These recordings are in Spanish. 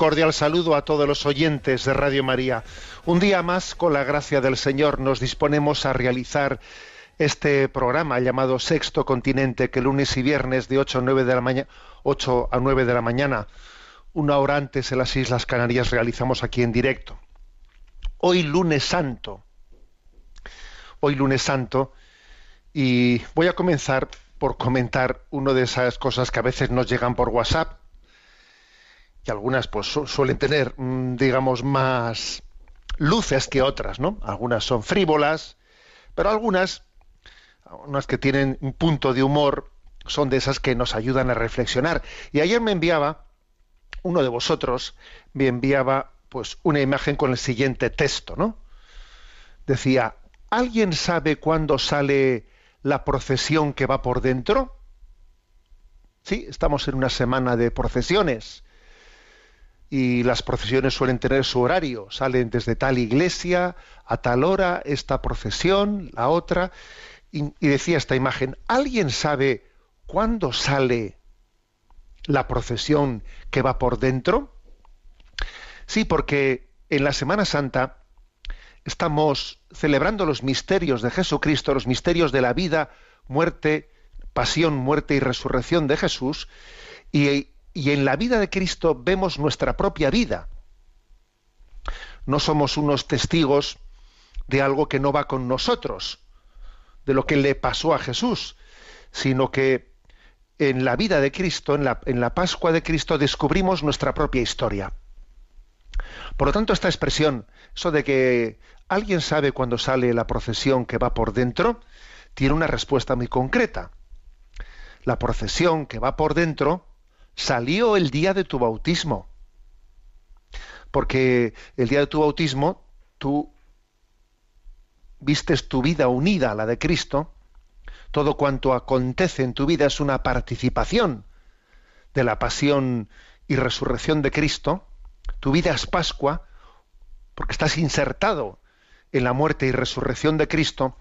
Cordial saludo a todos los oyentes de Radio María. Un día más, con la gracia del Señor, nos disponemos a realizar este programa llamado Sexto Continente, que lunes y viernes de 8 a 9 de la mañana, 8 a 9 de la mañana, una hora antes en las Islas Canarias, realizamos aquí en directo. Hoy lunes santo. Hoy lunes santo. Y voy a comenzar por comentar una de esas cosas que a veces nos llegan por WhatsApp algunas pues su- suelen tener, mm, digamos, más luces que otras, ¿no? Algunas son frívolas, pero algunas, unas que tienen un punto de humor, son de esas que nos ayudan a reflexionar. Y ayer me enviaba, uno de vosotros, me enviaba pues una imagen con el siguiente texto, ¿no? Decía, ¿alguien sabe cuándo sale la procesión que va por dentro? Sí, estamos en una semana de procesiones y las procesiones suelen tener su horario, salen desde tal iglesia a tal hora, esta procesión, la otra, y, decía esta imagen, ¿alguien sabe cuándo sale la procesión que va por dentro? Sí, porque en la Semana Santa estamos celebrando los misterios de Jesucristo, los misterios de la vida, muerte, pasión, muerte y resurrección de Jesús, y, y en la vida de Cristo vemos nuestra propia vida. No somos unos testigos de algo que no va con nosotros, de lo que le pasó a Jesús, sino que en la vida de Cristo, en la, Pascua de Cristo, descubrimos nuestra propia historia. Por lo tanto, esta expresión, eso de que alguien sabe cuándo sale la procesión que va por dentro, tiene una respuesta muy concreta. La procesión que va por dentro salió el día de tu bautismo. Porque el día de tu bautismo tú vistes tu vida unida a la de Cristo, todo cuanto acontece en tu vida es una participación de la pasión y resurrección de Cristo, tu vida es Pascua, porque estás insertado en la muerte y resurrección de Cristo,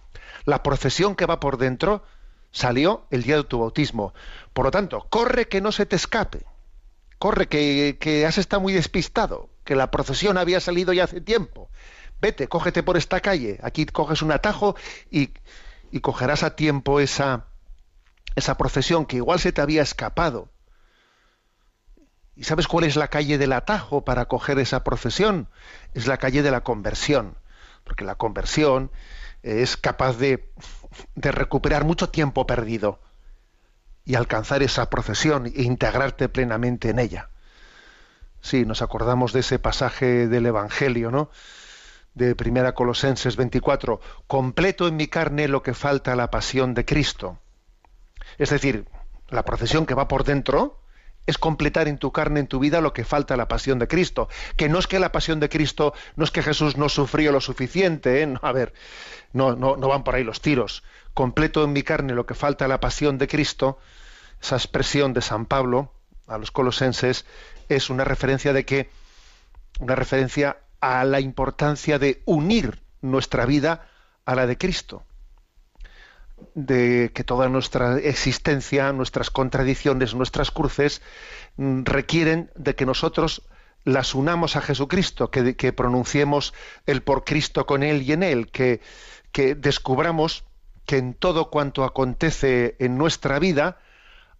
la procesión que va por dentro salió el día de tu bautismo. Por lo tanto, corre que no se te escape. Corre que, que has estado muy despistado, que la procesión había salido ya hace tiempo. Vete, cógete por esta calle. Aquí coges un atajo y, y cogerás a tiempo esa, esa procesión que igual se te había escapado. ¿Y sabes cuál es la calle del atajo para coger esa procesión? Es la calle de la conversión. Porque la conversión es capaz de, de recuperar mucho tiempo perdido y alcanzar esa procesión e integrarte plenamente en ella. Sí, nos acordamos de ese pasaje del Evangelio, ¿no? De Primera Colosenses 24, completo en mi carne lo que falta a la pasión de Cristo. Es decir, la procesión que va por dentro es completar en tu carne, en tu vida, lo que falta a la pasión de Cristo. Que no es que la pasión de Cristo, no es que Jesús no sufrió lo suficiente, ¿eh? no, a ver, no, no, van por ahí los tiros. Completo en mi carne lo que falta a la pasión de Cristo, esa expresión de San Pablo a los colosenses, es una referencia de que, una referencia a la importancia de unir nuestra vida a la de Cristo. De que toda nuestra existencia, nuestras contradicciones, nuestras cruces, mm, requieren de que nosotros las unamos a Jesucristo, que, pronunciemos el por Cristo con Él y en Él, que, descubramos que en todo cuanto acontece en nuestra vida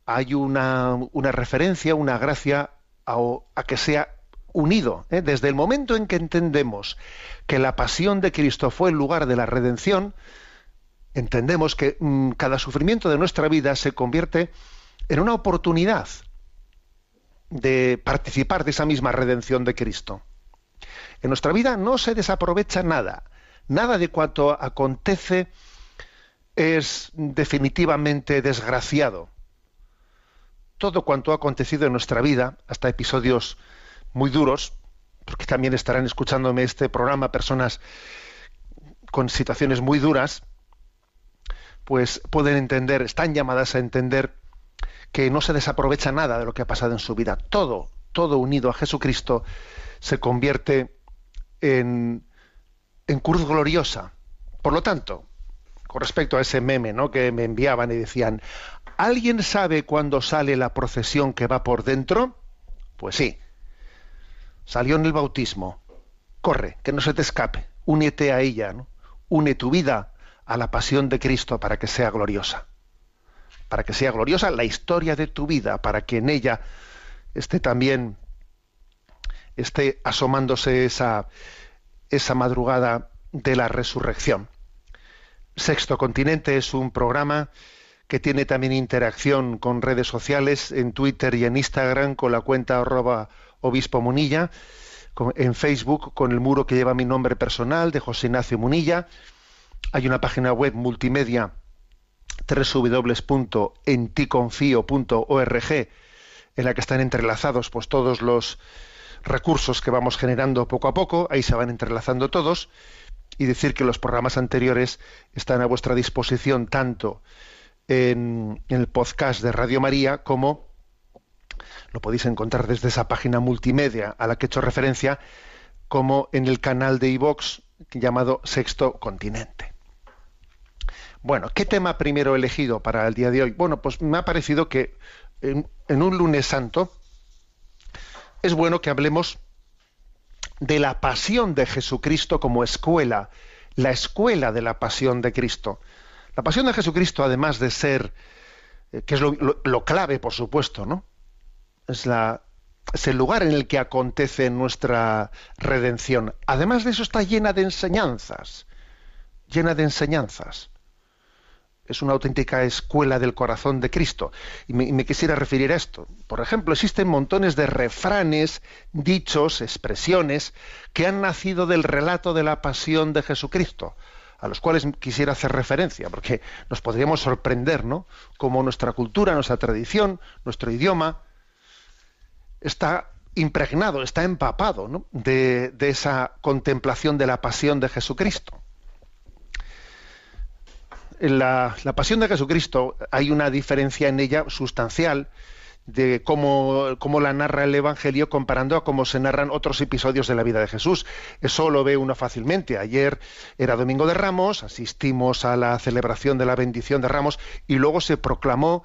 hay una, una referencia, una gracia a, a que sea unido. ¿eh? Desde el momento en que entendemos que la pasión de Cristo fue el lugar de la redención, entendemos que mm, cada sufrimiento de nuestra vida se convierte en una oportunidad de participar de esa misma redención de Cristo. En nuestra vida no se desaprovecha nada. Nada de cuanto acontece es definitivamente desgraciado. Todo cuanto ha acontecido en nuestra vida, hasta episodios muy duros, porque también estarán escuchándome este programa personas con situaciones muy duras, pues pueden entender, están llamadas a entender que no se desaprovecha nada de lo que ha pasado en su vida. Todo, todo unido a Jesucristo se convierte en, en cruz gloriosa. Por lo tanto, con respecto a ese meme ¿no? que me enviaban y decían, ¿alguien sabe cuándo sale la procesión que va por dentro? Pues sí, salió en el bautismo. Corre, que no se te escape, únete a ella, ¿no? une tu vida a la pasión de Cristo para que sea gloriosa. Para que sea gloriosa la historia de tu vida, para que en ella esté también esté asomándose esa, esa madrugada de la resurrección. Sexto Continente es un programa que tiene también interacción con redes sociales en Twitter y en Instagram con la cuenta arroba obispo Munilla, en Facebook con el muro que lleva mi nombre personal de José Ignacio Munilla hay una página web multimedia www.enticonfio.org en la que están entrelazados pues todos los recursos que vamos generando poco a poco, ahí se van entrelazando todos. Y decir que los programas anteriores están a vuestra disposición tanto en, el podcast de Radio María como lo podéis encontrar desde esa página multimedia a la que he hecho referencia como en el canal de iVox llamado Sexto Continente. Bueno, ¿qué tema primero he elegido para el día de hoy? Bueno, pues me ha parecido que en, un lunes santo es bueno que hablemos de la pasión de Jesucristo como escuela, la escuela de la pasión de Cristo. La pasión de Jesucristo, además de ser, eh, que es lo clave, por supuesto, ¿no? Es, la, es el lugar en el que acontece nuestra redención. Además de eso, está llena de enseñanzas, llena de enseñanzas. Es una auténtica escuela del corazón de Cristo. Y me, y me quisiera referir a esto. Por ejemplo, existen montones de refranes, dichos, expresiones que han nacido del relato de la pasión de Jesucristo, a los cuales quisiera hacer referencia, porque nos podríamos sorprender, ¿no? Cómo nuestra cultura, nuestra tradición, nuestro idioma está impregnado, está empapado de, de esa contemplación de la pasión de Jesucristo. La, la pasión de Jesucristo hay una diferencia en ella sustancial de cómo, cómo la narra el Evangelio comparando a cómo se narran otros episodios de la vida de Jesús. Eso lo ve uno fácilmente. Ayer era Domingo de Ramos, asistimos a la celebración de la bendición de Ramos y luego se proclamó,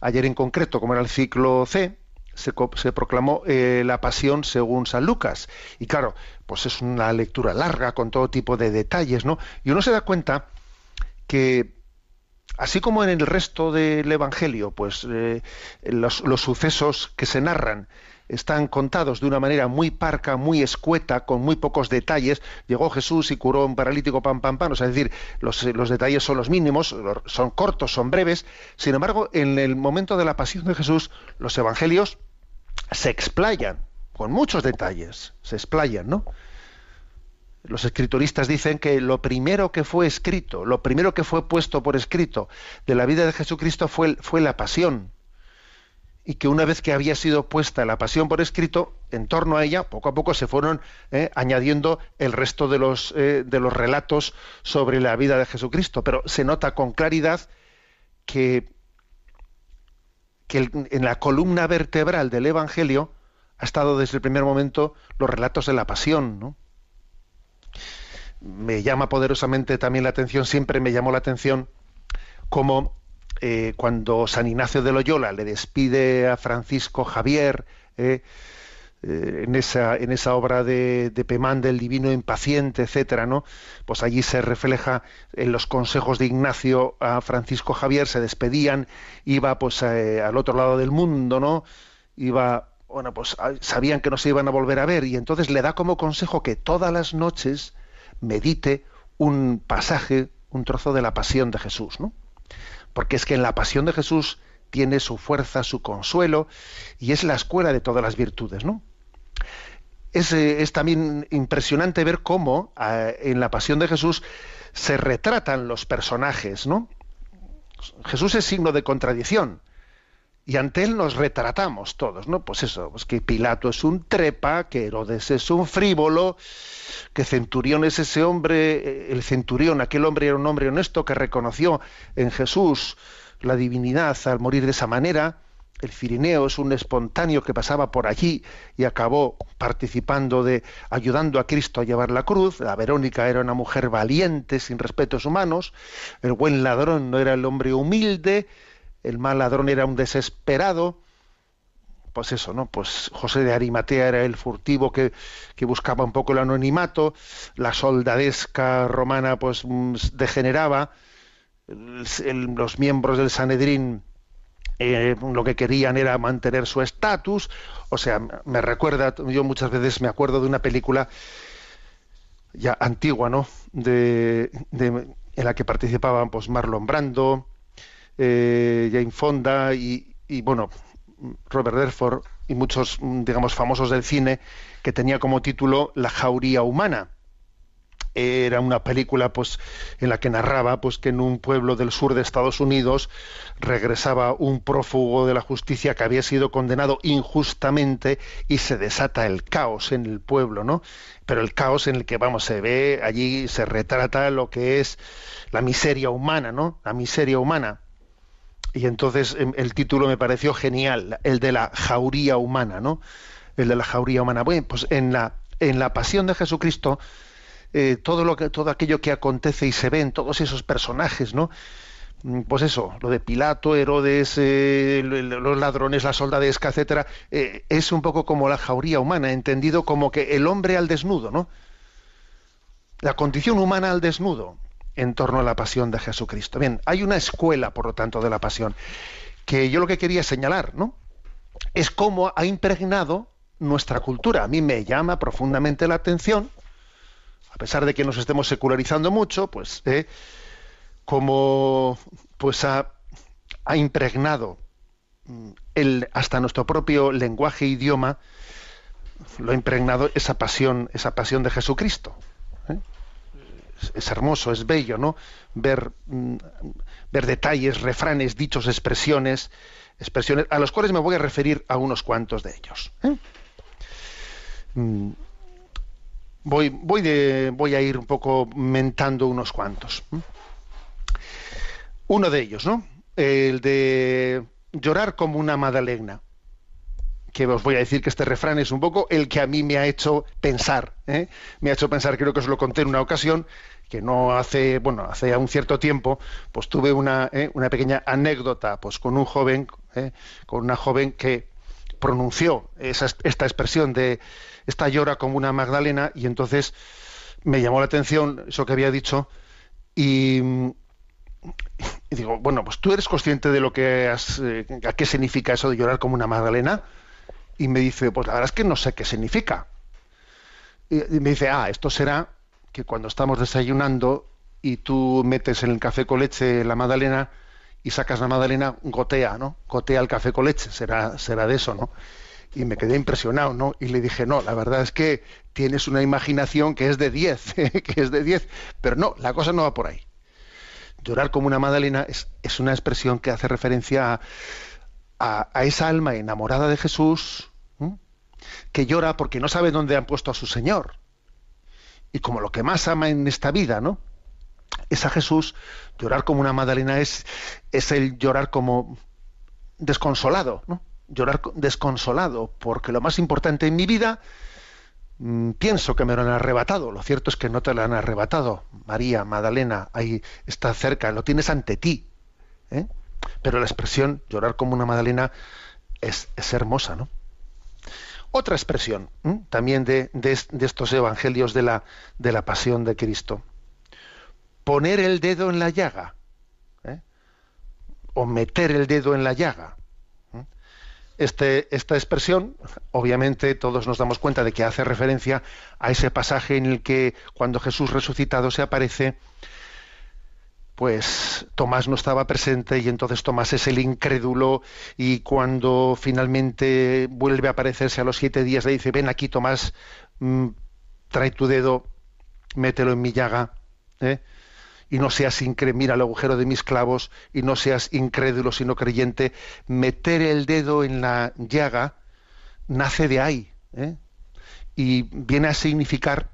ayer en concreto, como era el ciclo C, se, proclamó eh, la pasión según San Lucas. Y claro, pues es una lectura larga con todo tipo de detalles, ¿no? Y uno se da cuenta que así como en el resto del Evangelio, pues eh, los, los sucesos que se narran están contados de una manera muy parca, muy escueta, con muy pocos detalles. Llegó Jesús y curó un paralítico, pam, pam, pam. O sea, es decir, los, los detalles son los mínimos, son cortos, son breves. Sin embargo, en el momento de la pasión de Jesús, los evangelios se explayan con muchos detalles, se explayan, ¿no? Los escrituristas dicen que lo primero que fue escrito, lo primero que fue puesto por escrito de la vida de Jesucristo fue, fue la pasión. Y que una vez que había sido puesta la pasión por escrito, en torno a ella, poco a poco se fueron eh, añadiendo el resto de los, eh, de los relatos sobre la vida de Jesucristo. Pero se nota con claridad que, que en la columna vertebral del Evangelio ha estado desde el primer momento los relatos de la pasión, ¿no? me llama poderosamente también la atención, siempre me llamó la atención como eh, cuando San Ignacio de Loyola le despide a Francisco Javier, eh, eh, en esa, en esa obra de, de Pemán del divino impaciente, etcétera, ¿no? Pues allí se refleja en los consejos de Ignacio a Francisco Javier, se despedían, iba pues al otro lado del mundo, ¿no? Iba, bueno, pues sabían que no se iban a volver a ver, y entonces le da como consejo que todas las noches medite un pasaje, un trozo de la pasión de Jesús, ¿no? Porque es que en la pasión de Jesús tiene su fuerza, su consuelo, y es la escuela de todas las virtudes, ¿no? Es, eh, es también impresionante ver cómo eh, en la pasión de Jesús se retratan los personajes, ¿no? Jesús es signo de contradicción y ante él nos retratamos todos, ¿no? Pues eso, pues que Pilato es un trepa, que Herodes es un frívolo, que Centurión es ese hombre, eh, el Centurión, aquel hombre era un hombre honesto que reconoció en Jesús la divinidad al morir de esa manera, el Cirineo es un espontáneo que pasaba por allí y acabó participando de ayudando a Cristo a llevar la cruz. La Verónica era una mujer valiente, sin respetos humanos. El buen ladrón no era el hombre humilde. El mal ladrón era un desesperado. Pues eso, ¿no? Pues José de Arimatea era el furtivo que, que buscaba un poco el anonimato. La soldadesca romana, pues mm, degeneraba. Los miembros del Sanedrín eh, lo que querían era mantener su estatus. O sea, me recuerda, yo muchas veces me acuerdo de una película ya antigua, ¿no? De, de- en la que participaban pues Marlon Brando, eh, Jane Fonda y, bueno, Robert Redford y muchos, digamos, famosos del cine que tenía como título La jauría humana era una película pues en la que narraba pues que en un pueblo del sur de Estados Unidos regresaba un prófugo de la justicia que había sido condenado injustamente y se desata el caos en el pueblo, ¿no? Pero el caos en el que vamos se ve allí se retrata lo que es la miseria humana, ¿no? La miseria humana. Y entonces em, el título me pareció genial, el de la jauría humana, ¿no? El de la jauría humana. Bueno, pues en la en la pasión de Jesucristo eh, todo lo que todo aquello que acontece y se ve en todos esos personajes, ¿no? Mm, Pues eso, lo de Pilato, Herodes, eh, los ladrones, la soldadesca, etcétera, eh, es un poco como la jauría humana, entendido como que el hombre al desnudo, ¿no? La condición humana al desnudo en torno a la pasión de Jesucristo. Bien, hay una escuela, por lo tanto, de la pasión, que yo lo que quería señalar, ¿no? Es cómo ha impregnado nuestra cultura. A mí me llama profundamente la atención a pesar de que nos estemos secularizando mucho, pues eh, como pues ha, ha impregnado mm, el, hasta nuestro propio lenguaje e idioma, lo ha impregnado esa pasión, esa pasión de Jesucristo. ¿Eh? Es, hermoso, es bello, ¿no? Ver, mm, ver detalles, refranes, dichos, expresiones, expresiones, a los cuales me voy a referir a unos cuantos de ellos. ¿eh? Mm, voy, voy, de, voy a ir un poco mentando unos cuantos. ¿m? Uno de ellos, ¿no? El de llorar como una madalena. Que os voy a decir que este refrán es un poco el que a mí me ha hecho pensar. ¿eh? Me ha hecho pensar, creo que os lo conté en una ocasión, que no hace, bueno, hace ya un cierto tiempo, pues tuve una, ¿eh? una pequeña anécdota, pues con un joven, ¿eh? con una joven que pronunció esa, esta expresión de esta llora como una Magdalena y entonces me llamó la atención eso que había dicho y, digo, bueno, pues tú eres consciente de lo que has, eh, a qué significa eso de llorar como una Magdalena y me dice, pues la verdad es que no sé qué significa. Y, me dice, ah, esto será que cuando estamos desayunando y tú metes en el café con leche la Magdalena y sacas la Magdalena, gotea, ¿no? Gotea el café con leche, será, será de eso, ¿no? y me quedé impresionado, ¿no? Y le dije, no, la verdad es que tienes una imaginación que es de 10, que es de 10, pero no, la cosa no va por ahí. Llorar como una Magdalena es, es una expresión que hace referencia a, a, esa alma enamorada de Jesús, que llora porque no sabe dónde han puesto a su Señor. Y como lo que más ama en esta vida, ¿no? Es a Jesús, llorar como una Magdalena es, es el llorar como desconsolado, ¿no? llorar desconsolado, porque lo más importante en mi vida mmm, pienso que me lo han arrebatado. Lo cierto es que no te lo han arrebatado. María, Magdalena, ahí está cerca, lo tienes ante ti. ¿eh? Pero la expresión llorar como una Magdalena es, hermosa, ¿no? Otra expresión también de, estos evangelios de la, de la pasión de Cristo. Poner el dedo en la llaga. ¿eh? O meter el dedo en la llaga. Este, esta expresión, obviamente todos nos damos cuenta de que hace referencia a ese pasaje en el que cuando Jesús resucitado se aparece, pues Tomás no estaba presente y entonces Tomás es el incrédulo y cuando finalmente vuelve a aparecerse a los siete días le dice, ven aquí Tomás, mmm, trae tu dedo, mételo en mi llaga, ¿eh? y no seas incrédulo, mira el agujero de mis clavos, y no seas incrédulo sino creyente, meter el dedo en la llaga nace de ahí, ¿eh? y viene a significar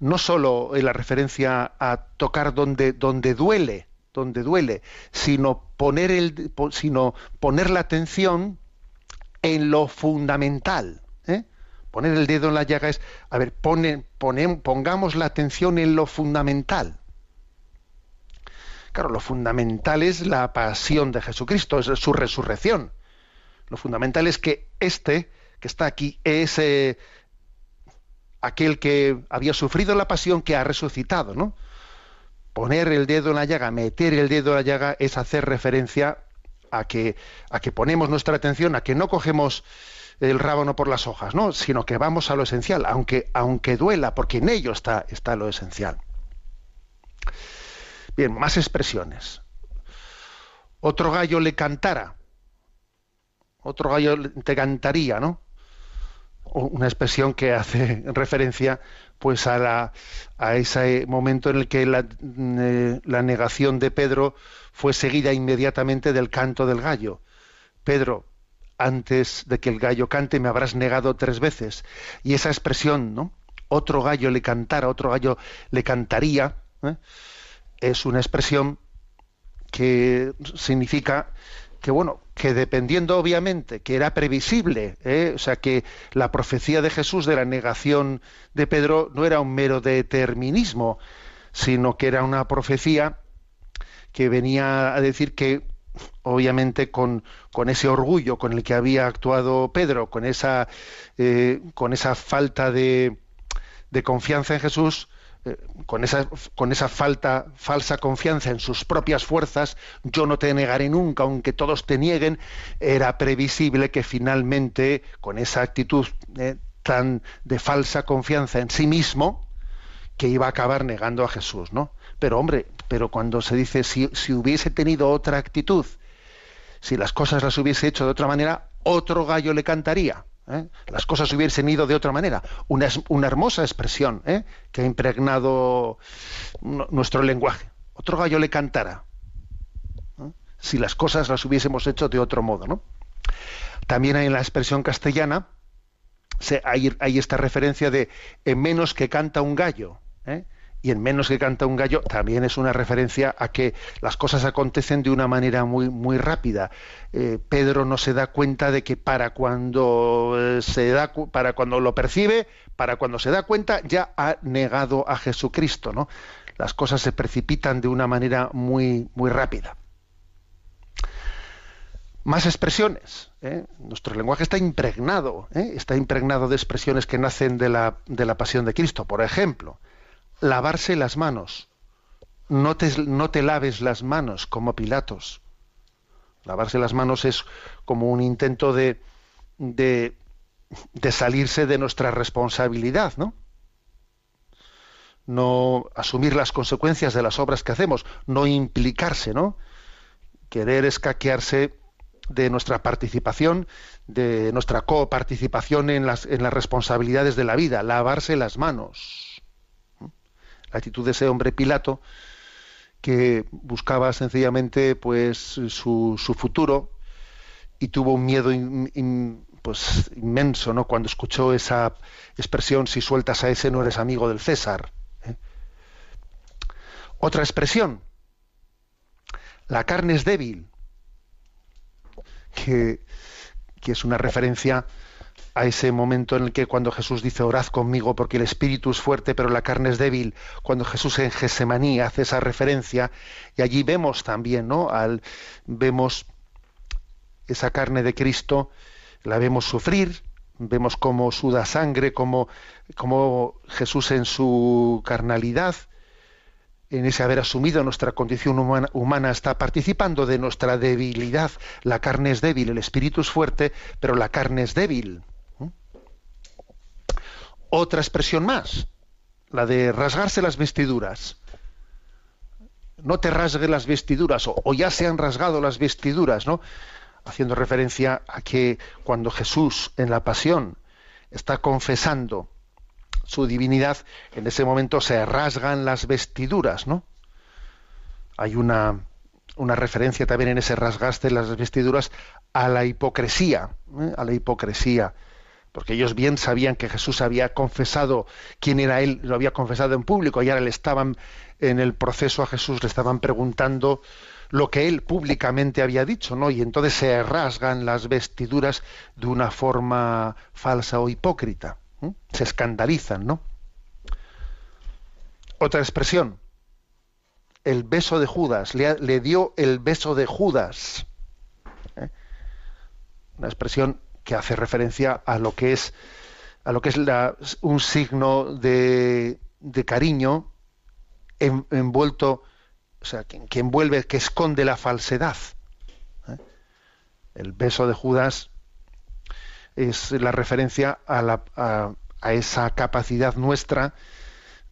no solo en la referencia a tocar donde, donde duele, donde duele, sino poner, el, sino poner la atención en lo fundamental. ¿eh? Poner el dedo en la llaga es, a ver, pongamos la atención en lo fundamental. Claro, lo fundamental es la pasión de Jesucristo, es su resurrección. Lo fundamental es que este que está aquí es aquel que había sufrido la pasión que ha resucitado, ¿no? Poner el dedo en la llaga, meter el dedo en la llaga es hacer referencia a que, a que ponemos nuestra atención, a que no cogemos el rábano por las hojas, ¿no? sino que vamos a lo esencial, aunque, aunque duela, porque en ello está, está lo esencial. Bien, más expresiones. Otro gallo le cantara. Otro gallo te cantaría, ¿no? Una expresión que hace referencia pues a, la, ese momento en el que la, eh, la negación de Pedro fue seguida inmediatamente del canto del gallo. Pedro, antes de que el gallo cante me habrás negado tres veces. Y esa expresión, ¿no? Otro gallo le cantara, otro gallo le cantaría, ¿eh? es una expresión que significa que bueno que dependiendo obviamente que era previsible ¿eh? o sea que la profecía de Jesús de la negación de Pedro no era un mero determinismo sino que era una profecía que venía a decir que obviamente con, con ese orgullo con el que había actuado Pedro con esa eh, con esa falta de, de confianza en Jesús con esa, con esa falta, falsa confianza en sus propias fuerzas, yo no te negaré nunca, aunque todos te nieguen, era previsible que finalmente, con esa actitud eh, tan de falsa confianza en sí mismo, que iba a acabar negando a Jesús, ¿no? Pero hombre, pero cuando se dice si, si hubiese tenido otra actitud, si las cosas las hubiese hecho de otra manera, otro gallo le cantaría. ¿Eh? las cosas hubiesen ido de otra manera. Una, hermosa expresión ¿eh? que ha impregnado nuestro lenguaje. Otro gallo le cantara. ¿eh? Si las cosas las hubiésemos hecho de otro modo. ¿no? También hay en la expresión castellana, hay, esta referencia de en menos que canta un gallo. ¿eh? Y en menos que canta un gallo también es una referencia a que las cosas acontecen de una manera muy muy rápida. Eh, Pedro no se da cuenta de que para cuando eh, se da para cuando lo percibe, para cuando se da cuenta ya ha negado a Jesucristo, ¿no? Las cosas se precipitan de una manera muy muy rápida. Más expresiones. ¿eh? Nuestro lenguaje está impregnado, está impregnado de expresiones que nacen de la, de la pasión de Cristo. Por ejemplo, lavarse las manos. No te, no te, laves las manos como Pilatos. Lavarse las manos es como un intento de, de, salirse de nuestra responsabilidad, ¿no? No asumir las consecuencias de las obras que hacemos, no implicarse, ¿no? Querer escaquearse de nuestra participación, de nuestra coparticipación en las, en las responsabilidades de la vida, lavarse las manos la actitud de ese hombre Pilato que buscaba sencillamente pues su, su futuro y tuvo un miedo pues inmenso no cuando escuchó esa expresión si sueltas a ese no eres amigo del César ¿eh? otra expresión la carne es débil que, que es una referencia a ese momento en el que cuando Jesús dice orad conmigo porque el espíritu es fuerte pero la carne es débil, cuando Jesús en Gesemaní hace esa referencia y allí vemos también, ¿no? Al, vemos esa carne de Cristo, la vemos sufrir, vemos cómo suda sangre, cómo, cómo Jesús en su carnalidad, en ese haber asumido nuestra condición humana, humana, está participando de nuestra debilidad. La carne es débil, el espíritu es fuerte, pero la carne es débil. Otra expresión más, la de rasgarse las vestiduras. No te rasgue las vestiduras, o, ya se han rasgado las vestiduras, ¿no? Haciendo referencia a que cuando Jesús en la pasión está confesando su divinidad, en ese momento se rasgan las vestiduras, ¿no? Hay una, una referencia también en ese rasgaste las vestiduras a la hipocresía, ¿eh? a la hipocresía, porque ellos bien sabían que Jesús había confesado quién era él, lo había confesado en público, y ahora le estaban en el proceso a Jesús, le estaban preguntando lo que él públicamente había dicho, ¿no? Y entonces se rasgan las vestiduras de una forma falsa o hipócrita. Se escandalizan, ¿no? Otra expresión, el beso de Judas, le, le dio el beso de Judas. ¿eh? Una expresión que hace referencia a lo que es a lo que es un signo de, de cariño en, envuelto, o sea, que, que, envuelve, que esconde la falsedad. ¿eh? El beso de Judas es la referencia a, la, a esa capacidad nuestra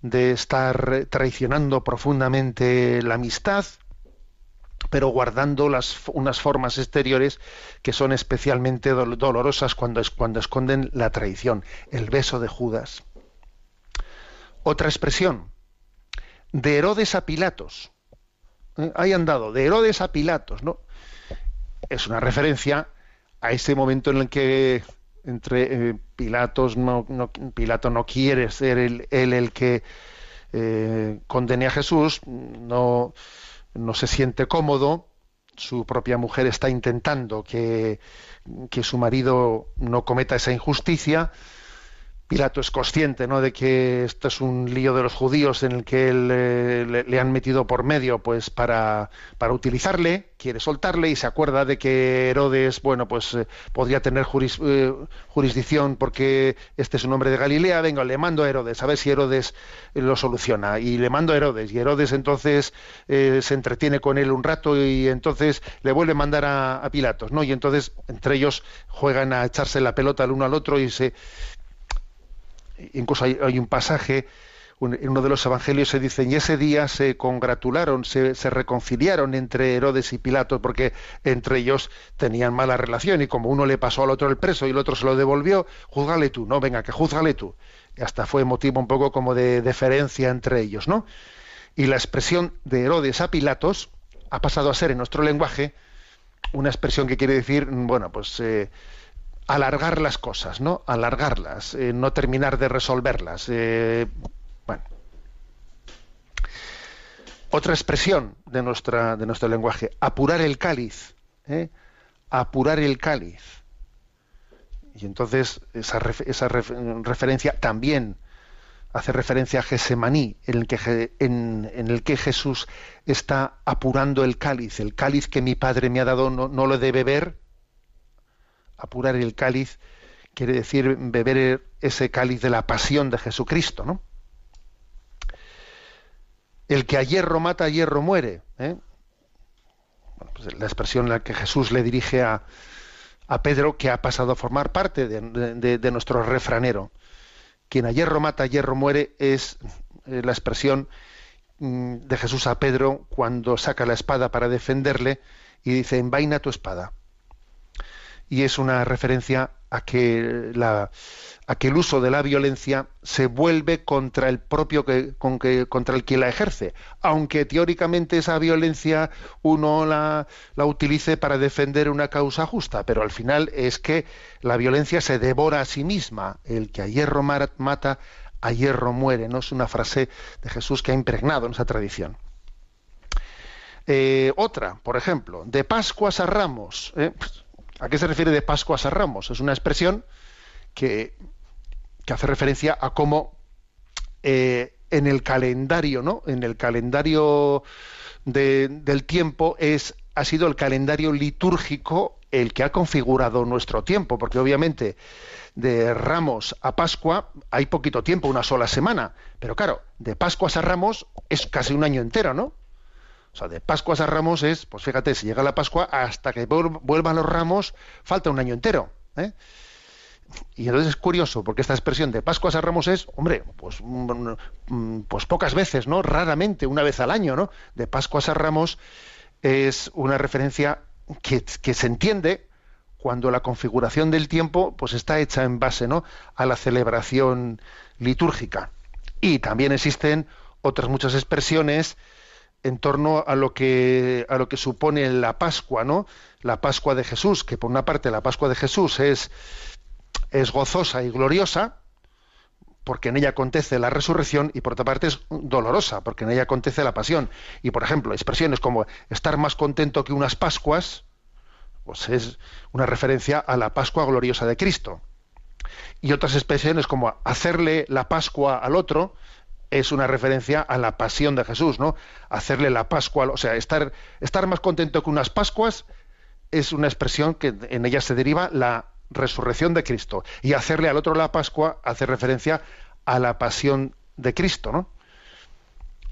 de estar traicionando profundamente la amistad, pero guardando las, unas formas exteriores que son especialmente dolorosas cuando, es, cuando esconden la traición, el beso de Judas. Otra expresión, de Herodes a Pilatos. ¿Eh? Ahí han dado, de Herodes a Pilatos, ¿no? Es una referencia a ese momento en el que entre eh, Pilatos no, Pilato no quiere ser él el, el, que eh, condene a Jesús, no, no se siente cómodo, su propia mujer está intentando que, que su marido no cometa esa injusticia, Pilato es consciente ¿no? de que esto es un lío de los judíos en el que le, le, le, han metido por medio pues para, para utilizarle, quiere soltarle y se acuerda de que Herodes bueno pues eh, podría tener juris, eh, jurisdicción porque este es un hombre de Galilea, venga, le mando a Herodes, a ver si Herodes lo soluciona. Y le mando a Herodes y Herodes entonces eh, se entretiene con él un rato y entonces le vuelve a mandar a, a Pilatos, ¿no? Y entonces entre ellos juegan a echarse la pelota el uno al otro y se incluso hay, un pasaje en uno de los evangelios se dice, y ese día se congratularon, se, se, reconciliaron entre Herodes y Pilato, porque entre ellos tenían mala relación, y como uno le pasó al otro el preso y el otro se lo devolvió, juzgale tú, no, venga, que juzgale tú. Y hasta fue motivo un poco como de deferencia entre ellos, ¿no? Y la expresión de Herodes a Pilatos ha pasado a ser en nuestro lenguaje una expresión que quiere decir, bueno, pues... Eh, alargar las cosas, ¿no? Alargarlas, eh, no terminar de resolverlas. Eh, bueno. Otra expresión de, nuestra, de nuestro lenguaje, apurar el cáliz. ¿eh? Apurar el cáliz. Y entonces esa, esa referencia también hace referencia a Gesemaní, en el, que, en, en el que Jesús está apurando el cáliz. El cáliz que mi Padre me ha dado no, no lo de beber, apurar el cáliz quiere decir beber ese cáliz de la pasión de Jesucristo, ¿no? El que a hierro mata, a hierro muere. ¿eh? Pues la expresión en la que Jesús le dirige a, a Pedro, que ha pasado a formar parte de, nuestro refranero. Quien a hierro mata, a hierro muere, es eh, la expresión mm, de Jesús a Pedro cuando saca la espada para defenderle y dice, envaina tu espada y es una referencia a que, el uso de la violencia se vuelve contra el propio que, con que, contra el que la ejerce, aunque teóricamente esa violencia uno la, la utilice para defender una causa justa, pero al final es que la violencia se devora a sí misma, el que a hierro mata, a hierro muere, no es una frase de Jesús que ha impregnado en esa tradición. Eh, otra, por ejemplo, de Pascuas a Ramos. ¿eh? ¿A qué se refiere de Pascuas a Ramos? Es una expresión que, hace referencia a cómo eh, en el calendario, ¿no? En el calendario de- del tiempo es ha sido el calendario litúrgico el que ha configurado nuestro tiempo, porque obviamente de Ramos a Pascua hay poquito tiempo, una sola semana, pero claro, de Pascuas a Ramos es casi un año entero, ¿no? O sea, de Pascuas a Ramos es, pues fíjate, si llega la Pascua hasta que vuel- vuelvan los ramos, falta un año entero. ¿eh? Y entonces es curioso, porque esta expresión de Pascuas a Ramos es, hombre, pues, mm, mm, pues pocas veces, ¿no? Raramente, una vez al año, ¿no? De Pascuas a Ramos es una referencia que, que se entiende cuando la configuración del tiempo pues está hecha en base ¿no? a la celebración litúrgica. Y también existen otras muchas expresiones en torno a lo que a lo que supone la Pascua, ¿no? La Pascua de Jesús, que por una parte la Pascua de Jesús es es gozosa y gloriosa, porque en ella acontece la resurrección, y por otra parte es dolorosa, porque en ella acontece la pasión. Y por ejemplo, expresiones como estar más contento que unas Pascuas, pues es una referencia a la Pascua gloriosa de Cristo. Y otras expresiones como hacerle la Pascua al otro, es una referencia a la pasión de Jesús, ¿no? Hacerle la Pascua, o sea, estar, estar más contento que unas Pascuas es una expresión que en ella se deriva la resurrección de Cristo. Y hacerle al otro la Pascua hace referencia a la pasión de Cristo, ¿no?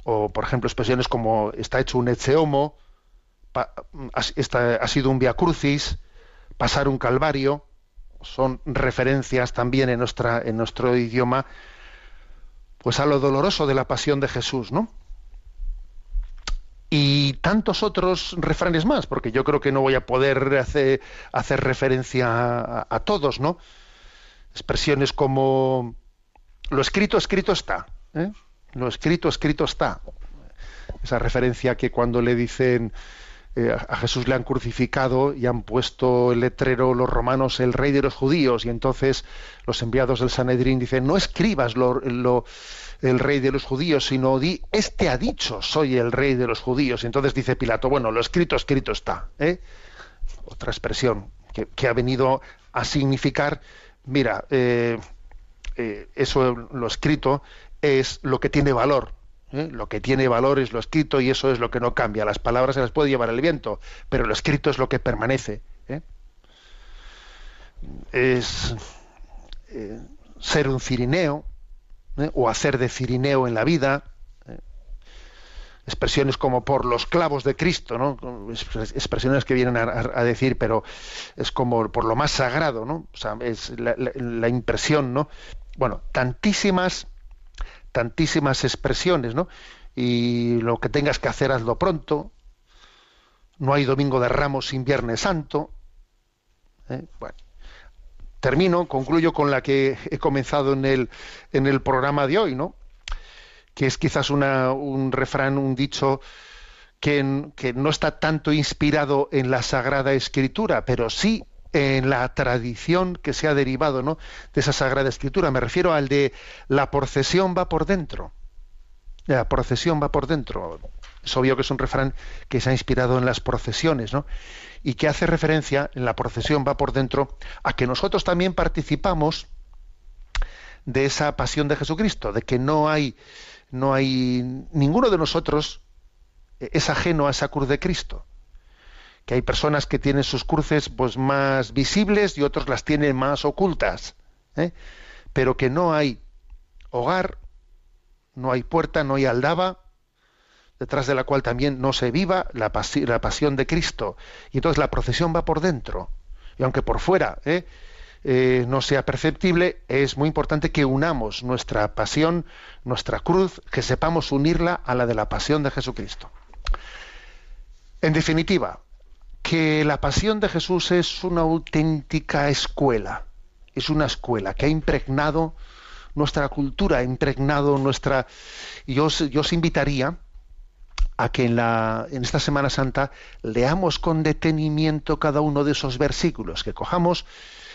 O, por ejemplo, expresiones como está hecho un ecce homo, pa- está- ha sido un via crucis, pasar un calvario, son referencias también en, nuestra, en nuestro idioma pues a lo doloroso de la pasión de Jesús, ¿no? Y tantos otros refranes más, porque yo creo que no voy a poder hacer, referencia a, a todos, ¿no? Expresiones como lo escrito, escrito está. ¿eh? Lo escrito, escrito está. Esa referencia que cuando le dicen eh, a Jesús le han crucificado y han puesto el letrero los romanos el rey de los judíos y entonces los enviados del Sanedrín dicen no escribas lo, el rey de los judíos sino di este ha dicho soy el rey de los judíos y entonces dice Pilato bueno lo escrito escrito está ¿eh? otra expresión que, ha venido a significar mira eh, eso lo escrito es lo que tiene valor. ¿Eh? Lo que tiene valor es lo escrito y eso es lo que no cambia. Las palabras se las puede llevar el viento, pero lo escrito es lo que permanece. ¿eh? Es eh, ser un cirineo ¿eh? o hacer de cirineo en la vida. Expresiones como por los clavos de Cristo, ¿no? Expres- expresiones que vienen a, decir, pero es como por lo más sagrado, ¿no? O sea, es la- la impresión, ¿no? Bueno, tantísimas, tantísimas expresiones, ¿no? Y lo que tengas que hacer, hazlo pronto. No hay domingo de Ramos sin Viernes Santo. ¿eh? Bueno, termino, concluyo con la que he comenzado en el, en el programa de hoy, ¿no? Que es quizás una, un refrán, un dicho que, que no está tanto inspirado en la Sagrada Escritura, pero sí en la tradición que se ha derivado ¿no? de esa Sagrada Escritura. Me refiero al de la procesión va por dentro. La procesión va por dentro. Es obvio que es un refrán que se ha inspirado en las procesiones, ¿no? Y que hace referencia, en la procesión va por dentro, a que nosotros también participamos de esa pasión de Jesucristo, de que no hay, no hay ninguno de nosotros es ajeno a esa cruz de Cristo. Que hay personas que tienen sus cruces pues, más visibles y otros las tienen más ocultas. ¿eh? Pero que no hay hogar, no hay puerta, no hay aldaba, detrás de la cual también no se viva la, pasi- la pasión de Cristo. Y entonces la procesión va por dentro. Y aunque por fuera ¿eh? Eh, no sea perceptible, es muy importante que unamos nuestra pasión, nuestra cruz, que sepamos unirla a la de la pasión de Jesucristo. En definitiva, que la pasión de Jesús es una auténtica escuela, es una escuela que ha impregnado nuestra cultura, ha impregnado nuestra... Yo os, yo os invitaría a que en, la, en esta Semana Santa leamos con detenimiento cada uno de esos versículos, que cojamos,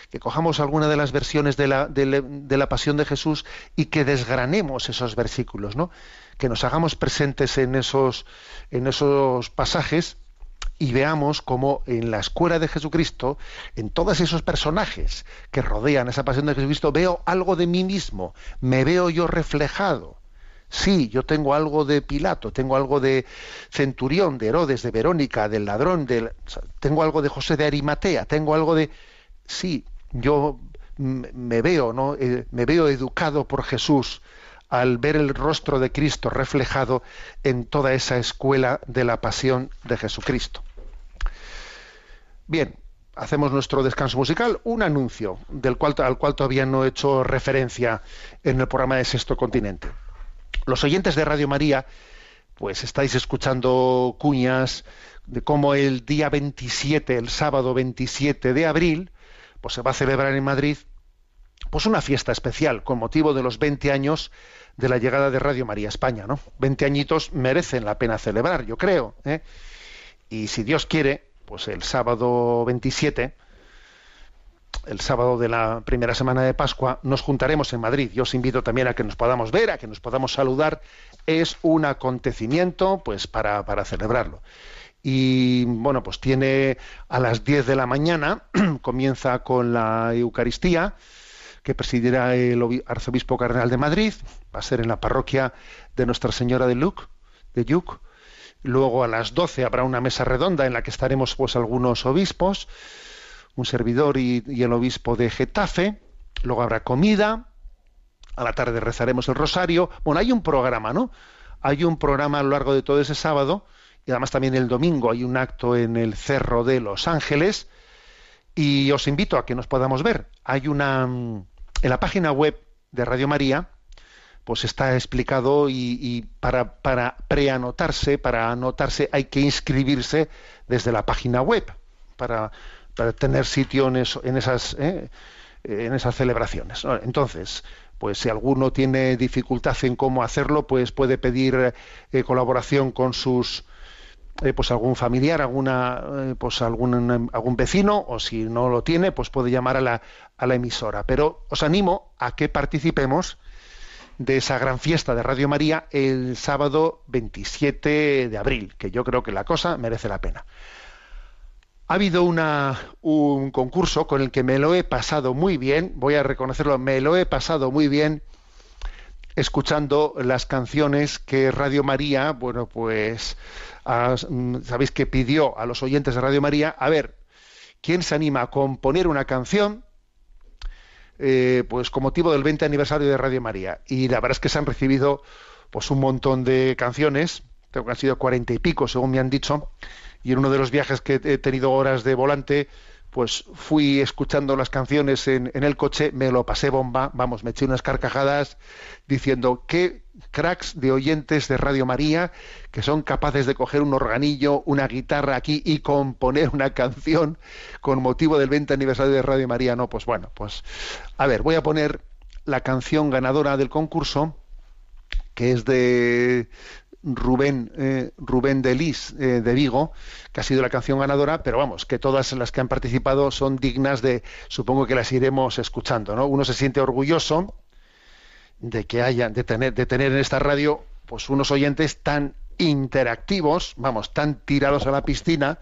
que cojamos alguna de las versiones de la, de la- de la pasión de Jesús y que desgranemos esos versículos, ¿no? que nos hagamos presentes en esos, en esos pasajes y veamos cómo en la escuela de Jesucristo, en todos esos personajes que rodean esa pasión de Jesucristo, veo algo de mí mismo, me veo yo reflejado. Sí, yo tengo algo de Pilato, tengo algo de Centurión, de Herodes, de Verónica, del ladrón, del, tengo algo de José de Arimatea, tengo algo de... Sí, yo me veo, ¿no? Eh, me veo educado por Jesús al ver el rostro de Cristo reflejado en toda esa escuela de la pasión de Jesucristo. Bien, hacemos nuestro descanso musical, un anuncio del cual, al cual todavía no he hecho referencia en el programa de Sexto Continente. Los oyentes de Radio María, pues estáis escuchando cuñas de cómo el día 27, el sábado 27 de abril, pues se va a celebrar en Madrid pues una fiesta especial con motivo de los 20 años de la llegada de Radio María a España, ¿no? 20 añitos merecen la pena celebrar, yo creo. ¿eh? Y si Dios quiere, pues el sábado 27, el sábado de la primera semana de Pascua, nos juntaremos en Madrid. Yo os invito también a que nos podamos ver, a que nos podamos saludar. Es un acontecimiento, pues, para, para celebrarlo. Y bueno, pues tiene a las 10 de la mañana, comienza con la Eucaristía, que presidirá el arzobispo cardenal de Madrid, va a ser en la parroquia de Nuestra Señora de Luc, de Yuc. Luego a las 12 habrá una mesa redonda en la que estaremos pues algunos obispos, un servidor y, y el obispo de Getafe. Luego habrá comida. A la tarde rezaremos el rosario. Bueno, hay un programa, ¿no? Hay un programa a lo largo de todo ese sábado y además también el domingo hay un acto en el Cerro de Los Ángeles y os invito a que nos podamos ver. Hay una en la página web de Radio María pues está explicado y, para, para preanotarse, para anotarse hay que inscribirse desde la página web para, para tener sitio en, en esas ¿eh? en esas celebraciones. Entonces, pues si alguno tiene dificultad en cómo hacerlo, pues puede pedir eh, colaboración con sus eh, pues algún familiar, alguna, eh, pues algún, algún vecino, o si no lo tiene, pues puede llamar a la, a la emisora. Pero os animo a que participemos de esa gran fiesta de Radio María el sábado 27 de abril, que yo creo que la cosa merece la pena. Ha habido una, un concurso con el que me lo he pasado muy bien, voy a reconocerlo, me lo he pasado muy bien escuchando las canciones que Radio María, bueno, pues sabéis que pidió a los oyentes de Radio María, a ver, ¿quién se anima a componer una canción? Eh, pues con motivo del 20 aniversario de Radio María. Y la verdad es que se han recibido pues un montón de canciones, creo que han sido cuarenta y pico, según me han dicho, y en uno de los viajes que he tenido horas de volante, pues fui escuchando las canciones en, el coche, me lo pasé bomba, vamos, me eché unas carcajadas diciendo qué cracks de oyentes de Radio María que son capaces de coger un organillo, una guitarra aquí y componer una canción con motivo del 20 aniversario de Radio María. No, pues bueno, pues a ver, voy a poner la canción ganadora del concurso, que es de Rubén, eh, Rubén de Lis eh, de Vigo, que ha sido la canción ganadora, pero vamos, que todas las que han participado son dignas de, supongo que las iremos escuchando, ¿no? Uno se siente orgulloso de que haya, de tener, de tener en esta radio, pues unos oyentes tan interactivos, vamos, tan tirados a la piscina,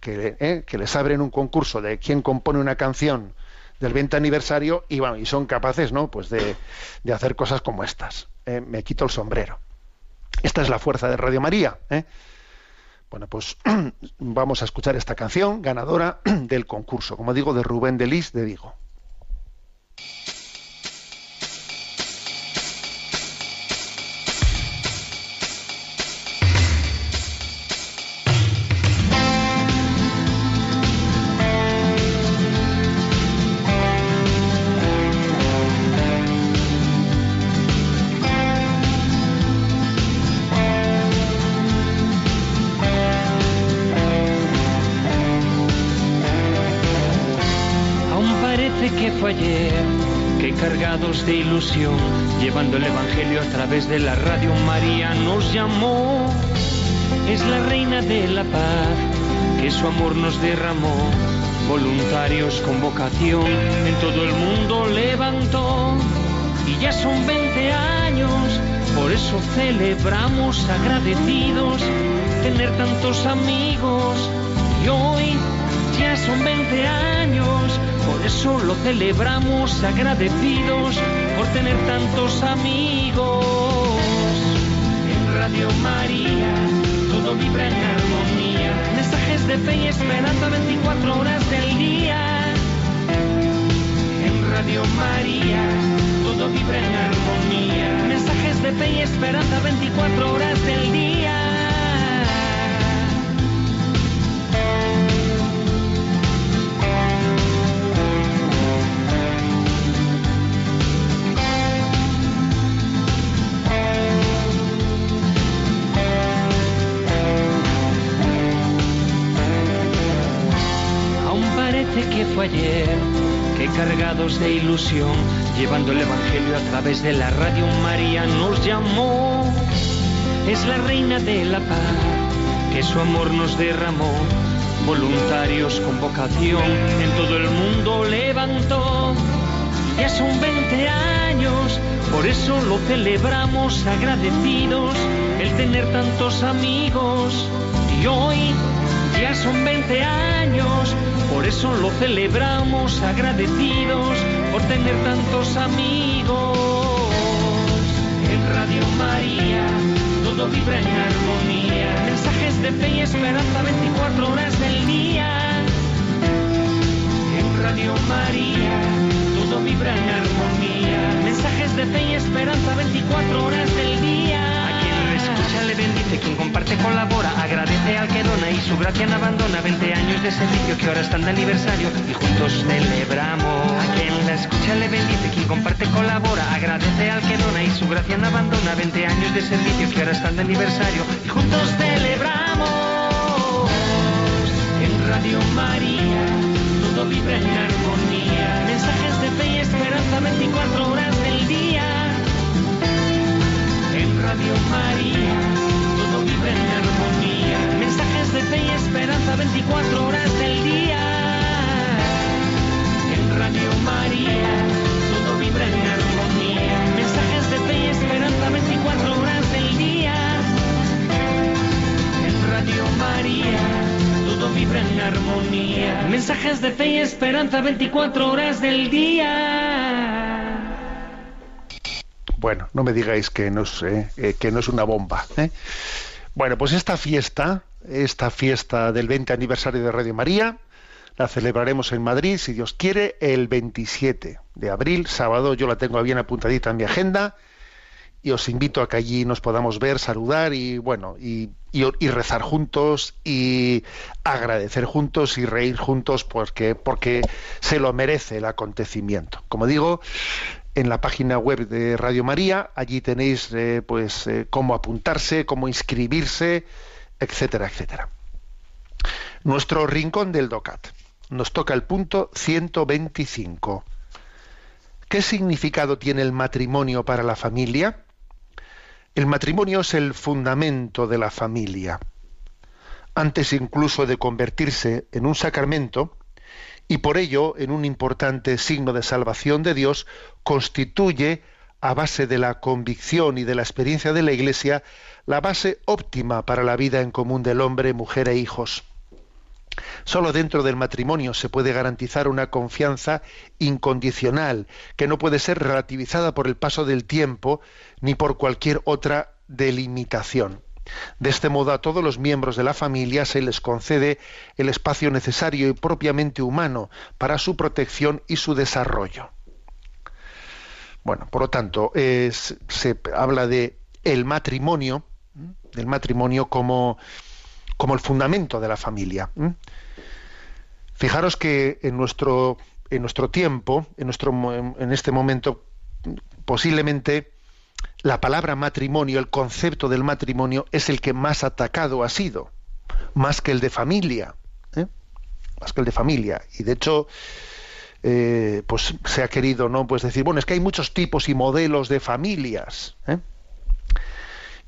que, eh, que les abren un concurso de quién compone una canción del 20 aniversario y, y son capaces, ¿no? Pues de, de hacer cosas como estas. me quito el sombrero. Esta es la fuerza de Radio María. ¿eh? Bueno, pues vamos a escuchar esta canción ganadora del concurso, como digo, de Rubén Delis de Vigo. De ilusión, llevando el Evangelio a través de la radio María nos llamó. Es la reina de la paz, que su amor nos derramó. Voluntarios con vocación en todo el mundo levantó. Y ya son 20 años, por eso celebramos agradecidos tener tantos amigos y hoy ya son 20 años, por eso lo celebramos agradecidos por tener tantos amigos. En Radio María todo vibra en armonía, mensajes de fe y esperanza 24 horas del día. En Radio María todo vibra en armonía, mensajes de fe y esperanza 24 horas del día. Cargados de ilusión, llevando el Evangelio a través de la radio María nos llamó. Es la reina de la paz, que su amor nos derramó. Voluntarios con vocación en todo el mundo levantó. Ya son 20 años, por eso lo celebramos agradecidos, el tener tantos amigos. Y hoy ya son 20 años, por eso lo celebramos agradecidos por tener tantos amigos. En Radio María todo vibra en armonía, mensajes de fe y esperanza 24 horas del día. En Radio María todo vibra en armonía, mensajes de fe y esperanza 24 horas del día. Le bendice, quien comparte colabora, agradece al que dona y su gracia no abandona 20 años de servicio que ahora están de aniversario y juntos celebramos. A quien la escucha le bendice, quien comparte colabora, agradece al que dona y su gracia no abandona 20 años de servicio que ahora están de aniversario y juntos celebramos. En Radio María todo vibra en armonía, mensajes de fe y esperanza 24 horas Radio María todo vibra en armonía, mensajes de fe y esperanza 24 horas del día. En Radio María todo vibra en armonía, mensajes de fe y esperanza 24 horas del día. En Radio María todo vibra en armonía, mensajes de fe y esperanza 24 horas del día. Bueno, no me digáis que no es, eh, eh, que no es una bomba. ¿eh? Bueno, pues esta fiesta, esta fiesta del 20 aniversario de Radio María, la celebraremos en Madrid, si Dios quiere, el 27 de abril, sábado. Yo la tengo bien apuntadita en mi agenda y os invito a que allí nos podamos ver, saludar y bueno, y, rezar juntos y agradecer juntos y reír juntos porque se lo merece el acontecimiento. Como digo, en la página web de Radio María, allí tenéis eh, pues eh, cómo apuntarse, cómo inscribirse, etcétera, etcétera. Nuestro rincón del DOCAT. Nos toca el punto 125. ¿Qué significado tiene el matrimonio para la familia? El matrimonio es el fundamento de la familia. Antes incluso de convertirse en un sacramento, y por ello en un importante signo de salvación de Dios, constituye, a base de la convicción y de la experiencia de la Iglesia, la base óptima para la vida en común del hombre, mujer e hijos. Solo dentro del matrimonio se puede garantizar una confianza incondicional, que no puede ser relativizada por el paso del tiempo ni por cualquier otra delimitación. De este modo a todos los miembros de la familia se les concede el espacio necesario y propiamente humano para su protección y su desarrollo. Bueno, por lo tanto, se habla de el matrimonio, del matrimonio como, como el fundamento de la familia. Fijaros que en nuestro, en nuestro tiempo, en, nuestro, en este momento, posiblemente la palabra matrimonio, el concepto del matrimonio, es el que más atacado ha sido, más que el de familia, ¿eh? más que el de familia. Y de hecho, eh, pues se ha querido, ¿no? Pues decir, bueno, es que hay muchos tipos y modelos de familias. ¿eh?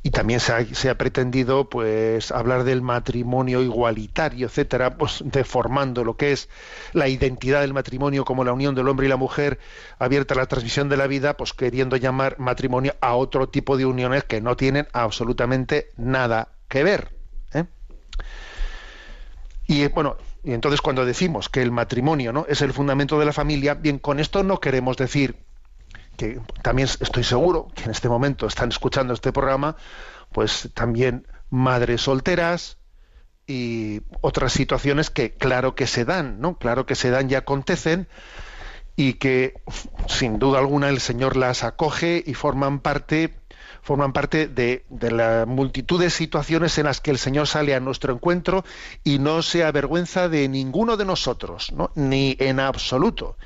Y también se ha, pretendido, pues, hablar del matrimonio igualitario, etcétera, pues deformando lo que es la identidad del matrimonio como la unión del hombre y la mujer abierta a la transmisión de la vida, pues queriendo llamar matrimonio a otro tipo de uniones que no tienen absolutamente nada que ver. ¿eh? Y bueno, y entonces cuando decimos que el matrimonio ¿no? es el fundamento de la familia, bien, con esto no queremos decir que también estoy seguro que en este momento están escuchando este programa, pues también madres solteras y otras situaciones que claro que se dan, ¿no? Claro que se dan y acontecen y que sin duda alguna el Señor las acoge y forman parte forman parte de, de, la multitud de situaciones en las que el Señor sale a nuestro encuentro y no se avergüenza de ninguno de nosotros, ¿no? ni en absoluto.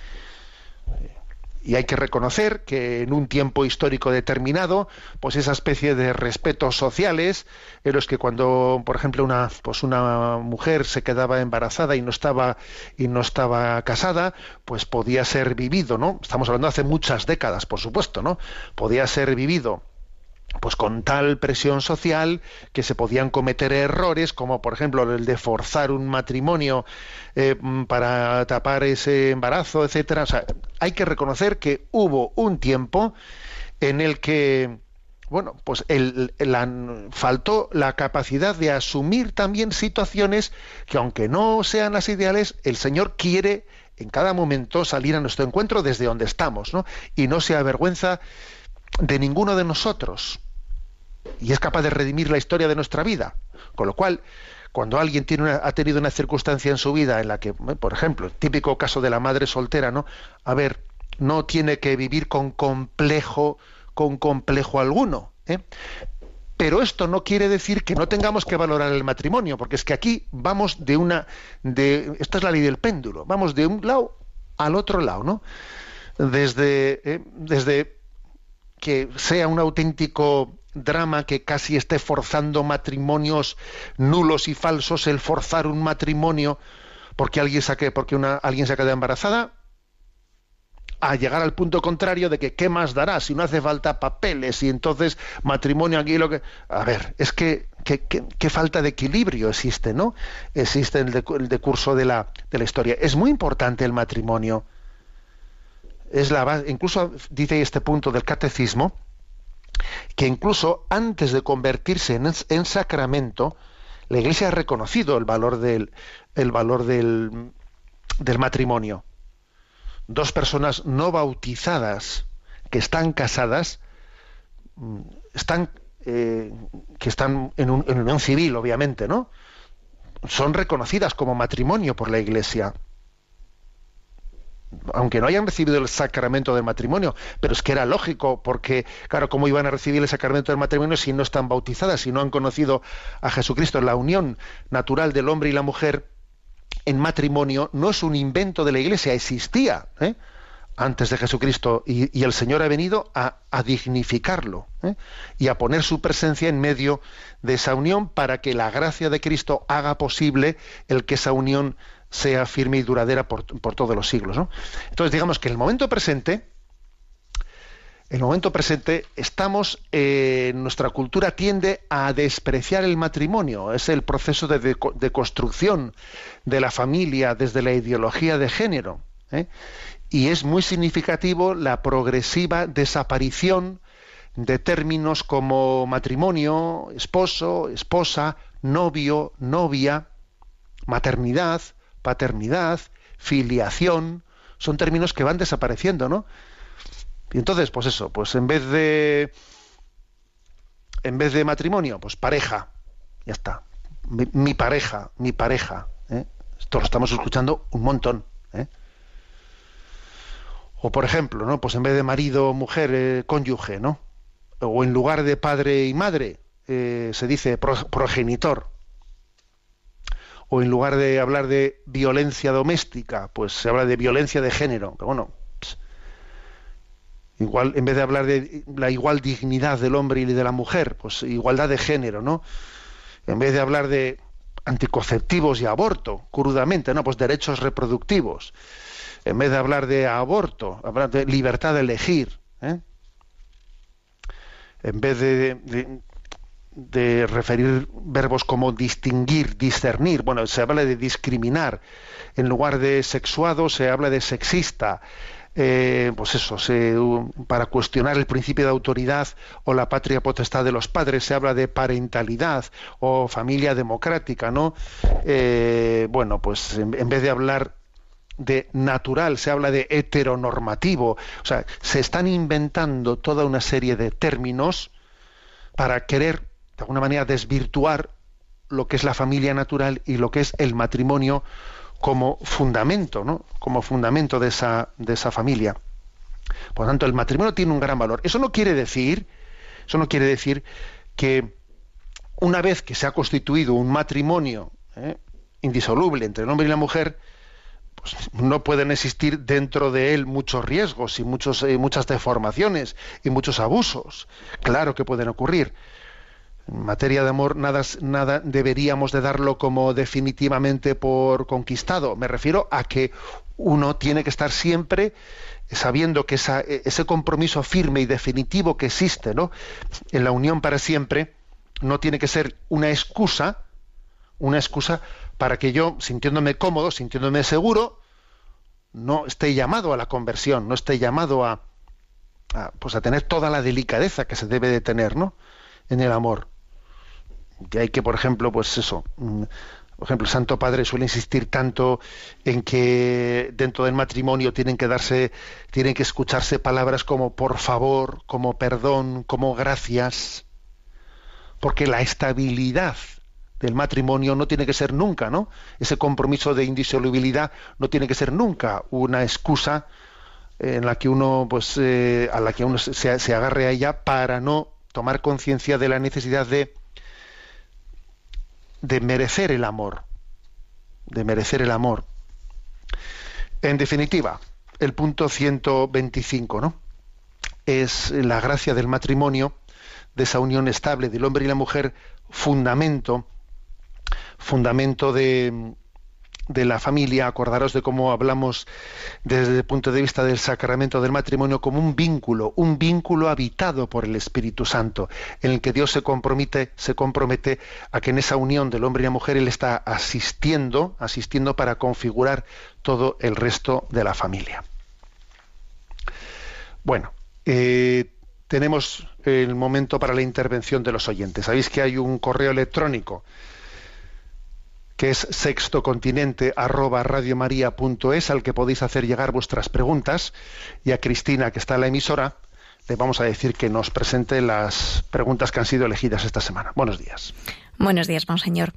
Y hay que reconocer que en un tiempo histórico determinado, pues esa especie de respetos sociales, en los que cuando, por ejemplo, una, pues una mujer se quedaba embarazada y no estaba y no estaba casada, pues podía ser vivido, ¿no? Estamos hablando hace muchas décadas, por supuesto, ¿no? Podía ser vivido pues con tal presión social que se podían cometer errores como por ejemplo el de forzar un matrimonio eh, para tapar ese embarazo etcétera o sea hay que reconocer que hubo un tiempo en el que bueno pues el, faltó la capacidad de asumir también situaciones que aunque no sean las ideales el señor quiere en cada momento salir a nuestro encuentro desde donde estamos ¿no? y no se avergüenza de ninguno de nosotros y es capaz de redimir la historia de nuestra vida. Con lo cual, cuando alguien tiene una, ha tenido una circunstancia en su vida en la que, por ejemplo, el típico caso de la madre soltera, ¿no? A ver, no tiene que vivir con complejo, con complejo alguno. ¿eh? Pero esto no quiere decir que no tengamos que valorar el matrimonio, porque es que aquí vamos de una, de, esta es la ley del péndulo, vamos de un lado al otro lado, ¿no? Desde, ¿eh? desde que sea un auténtico drama que casi esté forzando matrimonios nulos y falsos, el forzar un matrimonio porque alguien saque, porque una, alguien se queda embarazada, a llegar al punto contrario de que qué más dará si no hace falta papeles y entonces matrimonio aquí lo que a ver es que qué falta de equilibrio existe no existe el, de, el decurso de la, de la historia. Es muy importante el matrimonio es la incluso dice este punto del catecismo que incluso antes de convertirse en, en sacramento, la Iglesia ha reconocido el valor del, el valor del, del matrimonio. Dos personas no bautizadas que están casadas, mm, están, eh, que están en, un, en unión civil, obviamente, ¿no? Son reconocidas como matrimonio por la Iglesia aunque no hayan recibido el sacramento del matrimonio, pero es que era lógico, porque, claro, ¿cómo iban a recibir el sacramento del matrimonio si no están bautizadas, si no han conocido a Jesucristo? La unión natural del hombre y la mujer en matrimonio no es un invento de la Iglesia, existía ¿eh? antes de Jesucristo y, el Señor ha venido a, a dignificarlo ¿eh? y a poner su presencia en medio de esa unión para que la gracia de Cristo haga posible el que esa unión sea firme y duradera por, todos los siglos. Entonces, digamos que en el momento presente, en el momento presente, estamos, eh, nuestra cultura tiende a despreciar el matrimonio, es el proceso de construcción de la familia desde la ideología de género. ¿eh? Y es muy significativo la progresiva desaparición de términos como matrimonio, esposo, esposa, novio, novia, maternidad, paternidad, filiación, son términos que van desapareciendo, ¿no? Y entonces, pues eso, pues en vez de en vez de matrimonio, pues pareja, ya está. Mi, pareja, mi pareja. ¿eh? Esto lo estamos escuchando un montón. ¿eh? O por ejemplo, ¿no? Pues en vez de marido, mujer, eh, cónyuge, ¿no? O en lugar de padre y madre, eh, se dice pro, progenitor o en lugar de hablar de violencia doméstica, pues se habla de violencia de género. Pero bueno, pues, igual en vez de hablar de la igual dignidad del hombre y de la mujer, pues igualdad de género, ¿no? En vez de hablar de anticonceptivos y aborto, crudamente, no, pues derechos reproductivos. En vez de hablar de aborto, hablar de libertad de elegir. ¿eh? En vez de, de, de referir verbos como distinguir, discernir. Bueno, se habla de discriminar. En lugar de sexuado se habla de sexista. eh, pues eso, se- para cuestionar el principio de autoridad o la patria potestad de los padres, se habla de parentalidad o familia democrática, ¿no? Eh, bueno, pues en, en vez de hablar de natural, se habla de heteronormativo, o sea, se están inventando toda una serie de términos para querer, de alguna manera, desvirtuar lo que es la familia natural y lo que es el matrimonio como fundamento, ¿no? Como fundamento de esa, de esa familia. Por lo tanto, el matrimonio tiene un gran valor. Eso no quiere decir, eso no quiere decir que una vez que se ha constituido un matrimonio ¿eh? indisoluble entre el hombre y la mujer, pues no pueden existir dentro de él muchos riesgos y muchos, eh, muchas deformaciones y muchos abusos. Claro que pueden ocurrir. En materia de amor, nada, nada deberíamos de darlo como definitivamente por conquistado. Me refiero a que uno tiene que estar siempre sabiendo que esa- ese compromiso firme y definitivo que existe ¿no? en la unión para siempre no tiene que ser una excusa, una excusa para que yo, sintiéndome cómodo, sintiéndome seguro, no esté llamado a la conversión, no esté llamado a, a, pues a tener toda la delicadeza que se debe de tener, ¿no? En el amor. Que hay que, por ejemplo, pues eso, mm, por ejemplo, el Santo Padre suele insistir tanto en que dentro del matrimonio tienen que darse, tienen que escucharse palabras como por favor, como perdón, como gracias, porque la estabilidad del matrimonio no tiene que ser nunca, ¿no? Ese compromiso de indisolubilidad no tiene que ser nunca una excusa en la que uno, pues, eh, a la que uno se, se agarre a ella para no tomar conciencia de la necesidad de de merecer el amor, de merecer el amor. En definitiva, el punto 125, ¿no? Es la gracia del matrimonio, de esa unión estable del hombre y la mujer, fundamento, fundamento de, de la familia, acordaros de cómo hablamos desde el punto de vista del sacramento del matrimonio como un vínculo, un vínculo habitado por el Espíritu Santo, en el que Dios se compromete, se compromete a que en esa unión del hombre y la mujer Él está asistiendo, asistiendo para configurar todo el resto de la familia. Bueno, eh, tenemos el momento para la intervención de los oyentes. Sabéis que hay un correo electrónico que es sextocontinente arroba radiomaria.es al que podéis hacer llegar vuestras preguntas y a Cristina que está en la emisora le vamos a decir que nos presente las preguntas que han sido elegidas esta semana. Buenos días. Buenos días, monseñor.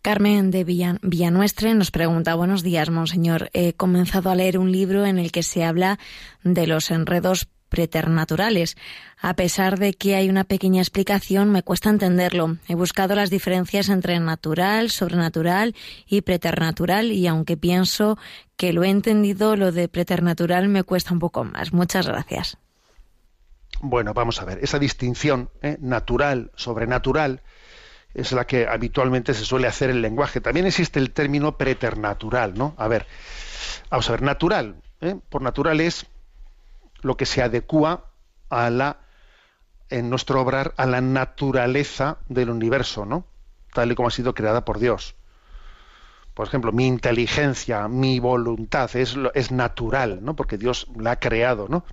Carmen de Villan- Villanuestre nos pregunta, buenos días, monseñor. He comenzado a leer un libro en el que se habla de los enredos preternaturales. A pesar de que hay una pequeña explicación, me cuesta entenderlo. He buscado las diferencias entre natural, sobrenatural y preternatural y aunque pienso que lo he entendido, lo de preternatural me cuesta un poco más. Muchas gracias. Bueno, vamos a ver, esa distinción ¿eh? natural, sobrenatural, es la que habitualmente se suele hacer en el lenguaje. También existe el término preternatural, ¿no? A ver, vamos a ver, natural, ¿eh? por natural es lo que se adecua a la, en nuestro obrar, a la naturaleza del universo, ¿no? Tal y como ha sido creada por Dios. Por ejemplo, mi inteligencia, mi voluntad es, es natural, ¿no? Porque Dios la ha creado, ¿no?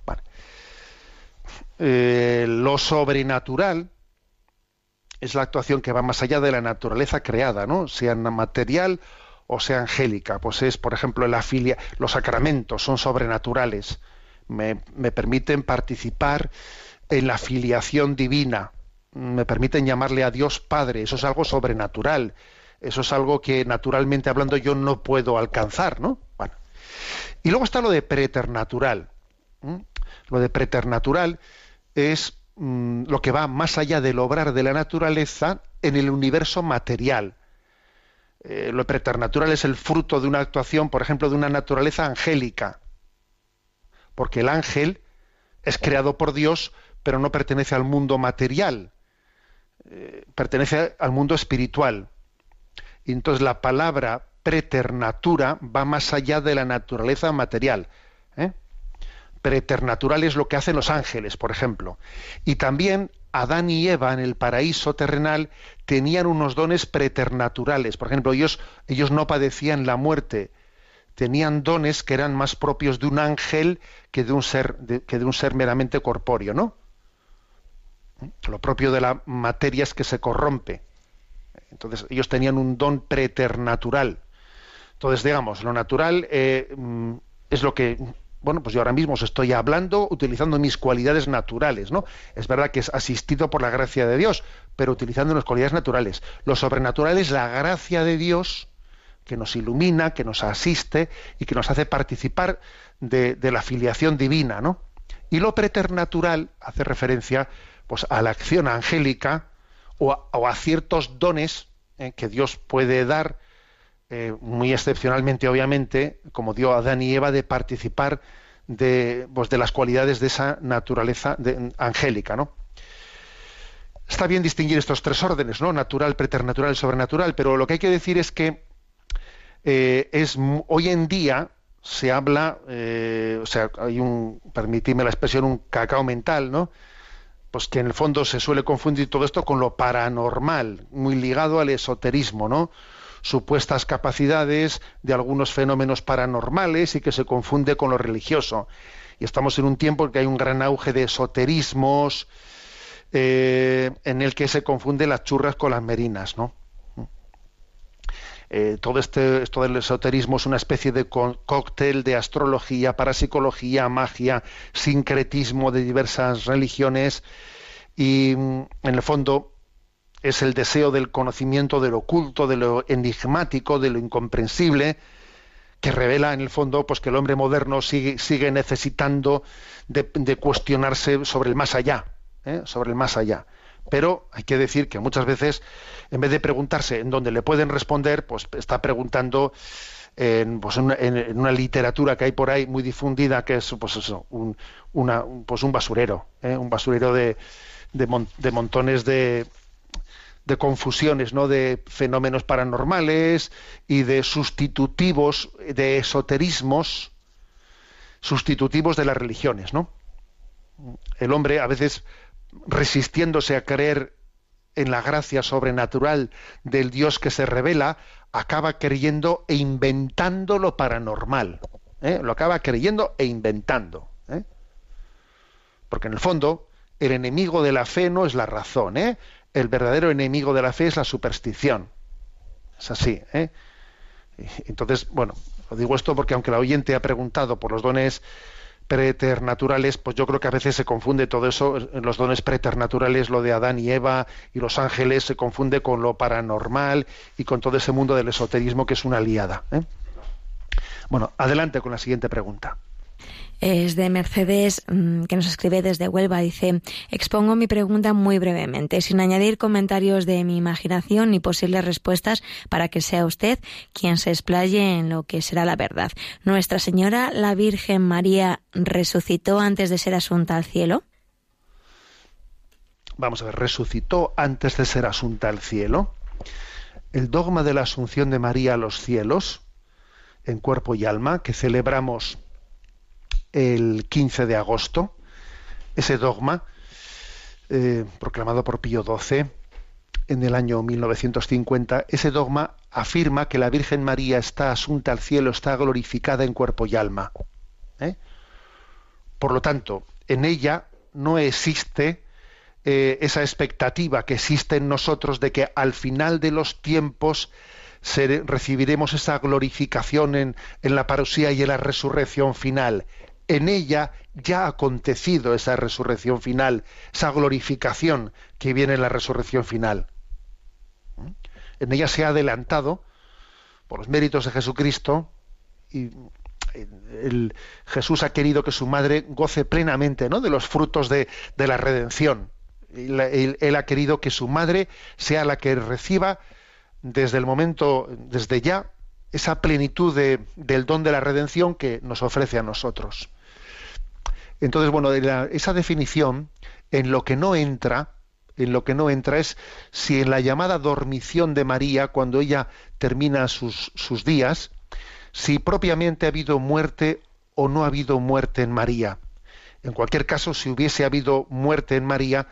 Eh, lo sobrenatural es la actuación que va más allá de la naturaleza creada, ¿no? Sea material o sea angélica. Pues es, por ejemplo, la filia, los sacramentos son sobrenaturales. Me, permiten participar en la filiación divina. Me permiten llamarle a Dios Padre. Eso es algo sobrenatural. Eso es algo que naturalmente hablando yo no puedo alcanzar, ¿no? Bueno. Y luego está lo de preternatural. Lo de preternatural es mm, lo que va más allá del obrar de la naturaleza en el universo material. Eh, lo preternatural es el fruto de una actuación, por ejemplo, de una naturaleza angélica. Porque el ángel es creado por Dios, pero no pertenece al mundo material. Eh, pertenece al mundo espiritual. Y entonces la palabra preternatura va más allá de la naturaleza material. ¿eh? Preternatural es lo que hacen los ángeles, por ejemplo. Y también Adán y Eva en el paraíso terrenal tenían unos dones preternaturales. Por ejemplo, ellos, ellos no padecían la muerte, tenían dones que eran más propios de un ángel que de un ser, que de un ser meramente corpóreo, ¿no? Lo propio de la materia es que se corrompe. Entonces ellos tenían un don preternatural. Entonces, digamos, lo natural eh, mm, es lo que, bueno, pues yo ahora mismo os estoy hablando utilizando mis cualidades naturales, ¿no? Es verdad que es asistido por la gracia de Dios, pero utilizando las cualidades naturales. Lo sobrenatural es la gracia de Dios que nos ilumina, que nos asiste y que nos hace participar de, la filiación divina, ¿no? Y lo preternatural hace referencia pues, a la acción angélica o a, ciertos dones eh, que Dios puede dar, eh, muy excepcionalmente, obviamente, como dio a Adán y Eva, de participar de, pues, de las cualidades de esa naturaleza angélica, ¿no? Está bien distinguir estos tres órdenes, ¿no? Natural, preternatural sobrenatural, pero lo que hay que decir es que eh, es hoy en día se habla, eh, o sea, hay un, permitidme la expresión, un cacao mental, ¿no? Pues que en el fondo se suele confundir todo esto con lo paranormal, muy ligado al esoterismo, ¿no? Supuestas capacidades de algunos fenómenos paranormales y que se confunde con lo religioso. Y estamos en un tiempo en que hay un gran auge de esoterismos, eh, en el que se confunden las churras con las merinas, ¿no? Eh, todo este, esto del esoterismo es una especie de cóctel de astrología, parapsicología, magia, sincretismo de diversas religiones y mm, en el fondo es el deseo del conocimiento de lo oculto, de lo enigmático, de lo incomprensible, que revela en el fondo pues que el hombre moderno sigue, sigue necesitando de, de cuestionarse sobre el más allá, ¿eh? sobre el más allá. Pero hay que decir que muchas veces, en vez de preguntarse en dónde le pueden responder, pues está preguntando en, pues, en, una- en- una literatura que hay por ahí muy difundida, que es pues un, una- un- pues un basurero, ¿eh? un basurero de, de, de montones de, de confusiones, ¿no? De fenómenos paranormales y de sustitutivos, de esoterismos sustitutivos de las religiones, ¿no? El hombre a veces resistiéndose a creer en la gracia sobrenatural del Dios que se revela, acaba creyendo e inventando lo paranormal. ¿eh? Lo acaba creyendo e inventando. ¿eh? Porque en el fondo, el enemigo de la fe no es la razón, ¿eh? el verdadero enemigo de la fe es la superstición. Es así. ¿eh? Entonces, bueno, lo digo esto porque aunque la oyente ha preguntado por los dones preternaturales, pues yo creo que a veces se confunde todo eso, los dones preternaturales, lo de Adán y Eva y los ángeles, se confunde con lo paranormal y con todo ese mundo del esoterismo que es una liada. ¿eh? Bueno, adelante con la siguiente pregunta. Es de Mercedes, mm, que nos escribe desde Huelva. Dice, expongo mi pregunta muy brevemente, sin añadir comentarios de mi imaginación ni posibles respuestas para que sea usted quien se explaye en lo que será la verdad. ¿Nuestra Señora, la Virgen María, resucitó antes de ser asunta al cielo? Vamos a ver, resucitó antes de ser asunta al cielo. El dogma de la asunción de María a los cielos, en cuerpo y alma, que celebramos el 15 de agosto, ese dogma, eh, proclamado por Pío XII en el año 1950, ese dogma afirma que la Virgen María está asunta al cielo, está glorificada en cuerpo y alma. ¿eh? Por lo tanto, en ella no existe eh, esa expectativa que existe en nosotros de que al final de los tiempos recibiremos esa glorificación en, en la parusía y en la resurrección final. En ella ya ha acontecido esa resurrección final, esa glorificación que viene en la resurrección final. ¿Mm? En ella se ha adelantado, por los méritos de Jesucristo, y el- Jesús ha querido que su madre goce plenamente ¿no? de los frutos de, la redención. Él- él ha querido que su madre sea la que reciba desde el momento, desde ya, esa plenitud de- del don de la redención que nos ofrece a nosotros. Entonces, bueno, esa definición, en lo que no entra, en lo que no entra es si en la llamada dormición de María, cuando ella termina sus días, si propiamente ha habido muerte o no ha habido muerte en María. En cualquier caso, si hubiese habido muerte en María,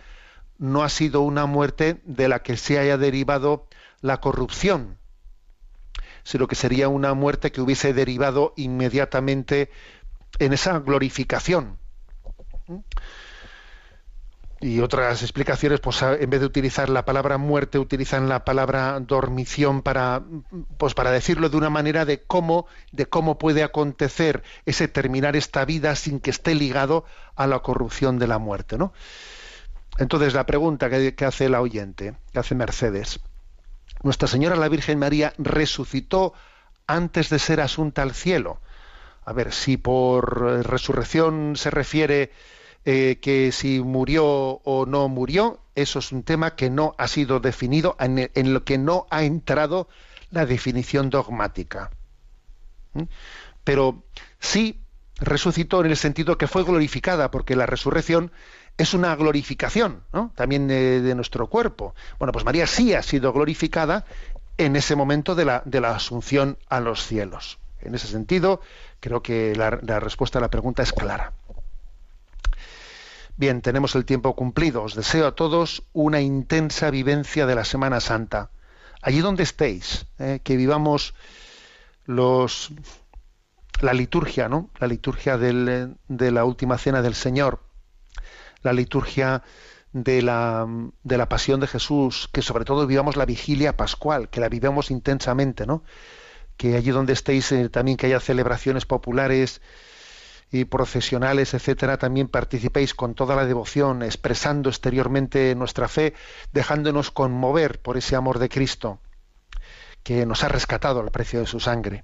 no ha sido una muerte de la que se haya derivado la corrupción, sino que sería una muerte que hubiese derivado inmediatamente en esa glorificación. Y otras explicaciones, pues en vez de utilizar la palabra muerte, utilizan la palabra dormición para, pues para decirlo de una manera de cómo, de cómo puede acontecer ese terminar esta vida sin que esté ligado a la corrupción de la muerte, ¿no? Entonces la pregunta que, que hace la oyente, que hace Mercedes, Nuestra Señora la Virgen María resucitó antes de ser asunta al cielo. A ver, si por resurrección se refiere eh, que si murió o no murió, eso es un tema que no ha sido definido, en, en lo que no ha entrado la definición dogmática. ¿Mm? Pero sí resucitó en el sentido que fue glorificada, porque la resurrección es una glorificación ¿no? también de, nuestro cuerpo. Bueno, pues María sí ha sido glorificada en ese momento de la, asunción a los cielos. En ese sentido, creo que la, respuesta a la pregunta es clara. Bien, tenemos el tiempo cumplido. Os deseo a todos una intensa vivencia de la Semana Santa. Allí donde estéis, eh, que vivamos los la liturgia, ¿no? La liturgia del, de la última cena del Señor, la liturgia de la, de la pasión de Jesús, que sobre todo vivamos la vigilia pascual, que la vivamos intensamente, ¿no? Que allí donde estéis eh, también que haya celebraciones populares y procesionales, etcétera, también participéis con toda la devoción, expresando exteriormente nuestra fe, dejándonos conmover por ese amor de Cristo que nos ha rescatado al precio de su sangre.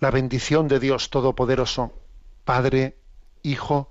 La bendición de Dios Todopoderoso, Padre, Hijo